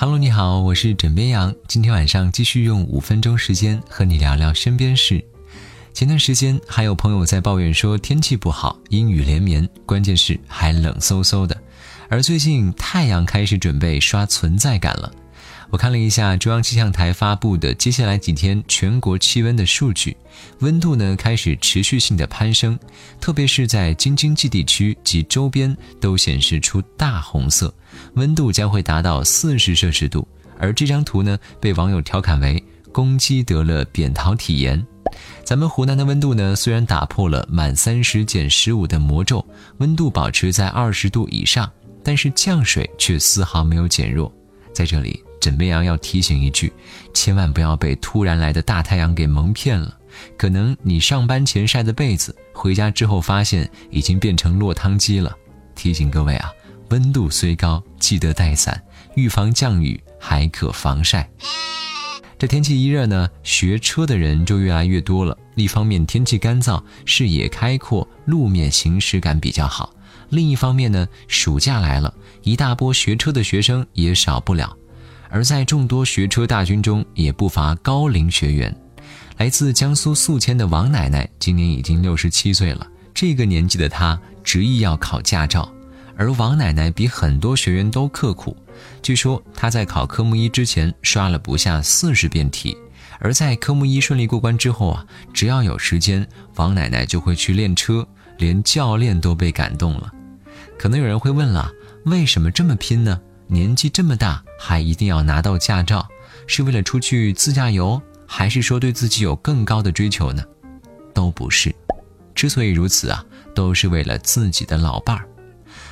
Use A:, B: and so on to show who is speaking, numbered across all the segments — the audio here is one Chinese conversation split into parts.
A: 哈喽你好，我是枕边羊。今天晚上继续用五分钟时间和你聊聊身边事。前段时间还有朋友在抱怨说天气不好，阴雨连绵，关键是还冷飕飕的。而最近太阳开始准备刷存在感了。我看了一下中央气象台发布的接下来几天全国气温的数据，温度呢开始持续性的攀升，特别是在京津冀地区及周边都显示出大红色，温度将会达到四十摄氏度。而这张图呢被网友调侃为“公鸡得了扁桃体炎”。咱们湖南的温度呢虽然打破了满三十减十五的魔咒，温度保持在二十度以上，但是降水却丝毫没有减弱。在这里。枕边羊要提醒一句，千万不要被突然来的大太阳给蒙骗了。可能你上班前晒的被子，回家之后发现已经变成落汤鸡了。提醒各位啊，温度虽高，记得带伞，预防降雨，还可防晒。这天气一热呢，学车的人就越来越多了。一方面天气干燥，视野开阔，路面行驶感比较好；另一方面呢，暑假来了，一大波学车的学生也少不了。而在众多学车大军中，也不乏高龄学员。来自江苏宿迁的王奶奶，今年已经六十七岁了。这个年纪的她执意要考驾照，而王奶奶比很多学员都刻苦。据说她在考科目一之前刷了不下四十遍题，而在科目一顺利过关之后啊，只要有时间，王奶奶就会去练车，连教练都被感动了。可能有人会问了，为什么这么拼呢？年纪这么大，还一定要拿到驾照，是为了出去自驾游，还是说对自己有更高的追求呢？都不是。之所以如此啊，都是为了自己的老伴儿。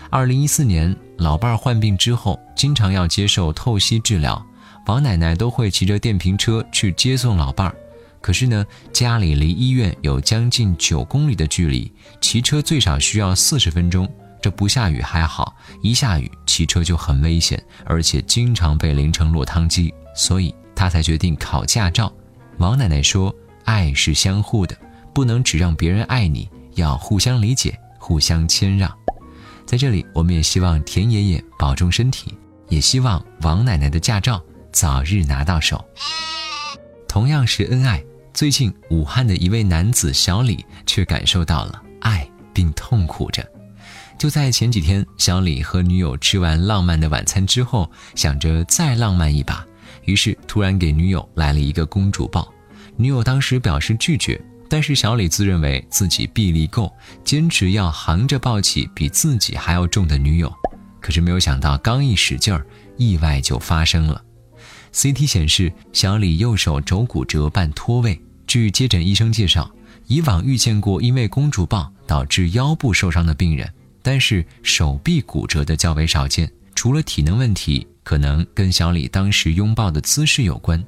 A: 二零一四年，老伴儿患病之后，经常要接受透析治疗，王奶奶都会骑着电瓶车去接送老伴儿。可是呢，家里离医院有将近九公里的距离，骑车最少需要四十分钟。这不下雨还好，一下雨骑车就很危险，而且经常被淋成落汤鸡，所以他才决定考驾照。王奶奶说：“爱是相互的，不能只让别人爱你，要互相理解，互相谦让。”在这里，我们也希望田爷爷保重身体，也希望王奶奶的驾照早日拿到手。同样是恩爱，最近武汉的一位男子小李却感受到了爱，并痛苦着。就在前几天，小李和女友吃完浪漫的晚餐之后，想着再浪漫一把，于是突然给女友来了一个公主抱。女友当时表示拒绝，但是小李自认为自己臂力够，坚持要横着抱起比自己还要重的女友。可是没有想到，刚一使劲儿，意外就发生了。CT 显示，小李右手肘骨折伴脱位。据接诊医生介绍，以往遇见过因为公主抱导致腰部受伤的病人。但是手臂骨折的较为少见，除了体能问题，可能跟小李当时拥抱的姿势有关。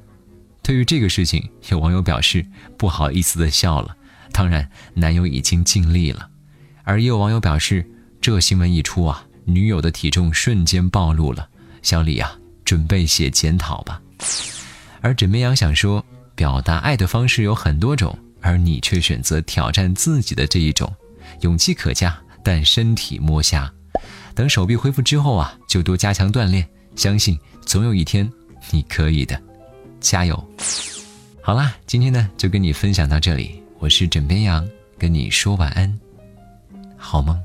A: 对于这个事情，有网友表示不好意思的笑了。当然，男友已经尽力了。而也有网友表示，这新闻一出啊，女友的体重瞬间暴露了。小李啊，准备写检讨吧。而枕边羊想说，表达爱的方式有很多种，而你却选择挑战自己的这一种，勇气可嘉。但身体摸瞎，等手臂恢复之后啊，就多加强锻炼，相信总有一天你可以的，加油！好啦，今天呢就跟你分享到这里，我是枕边羊，跟你说晚安，好梦。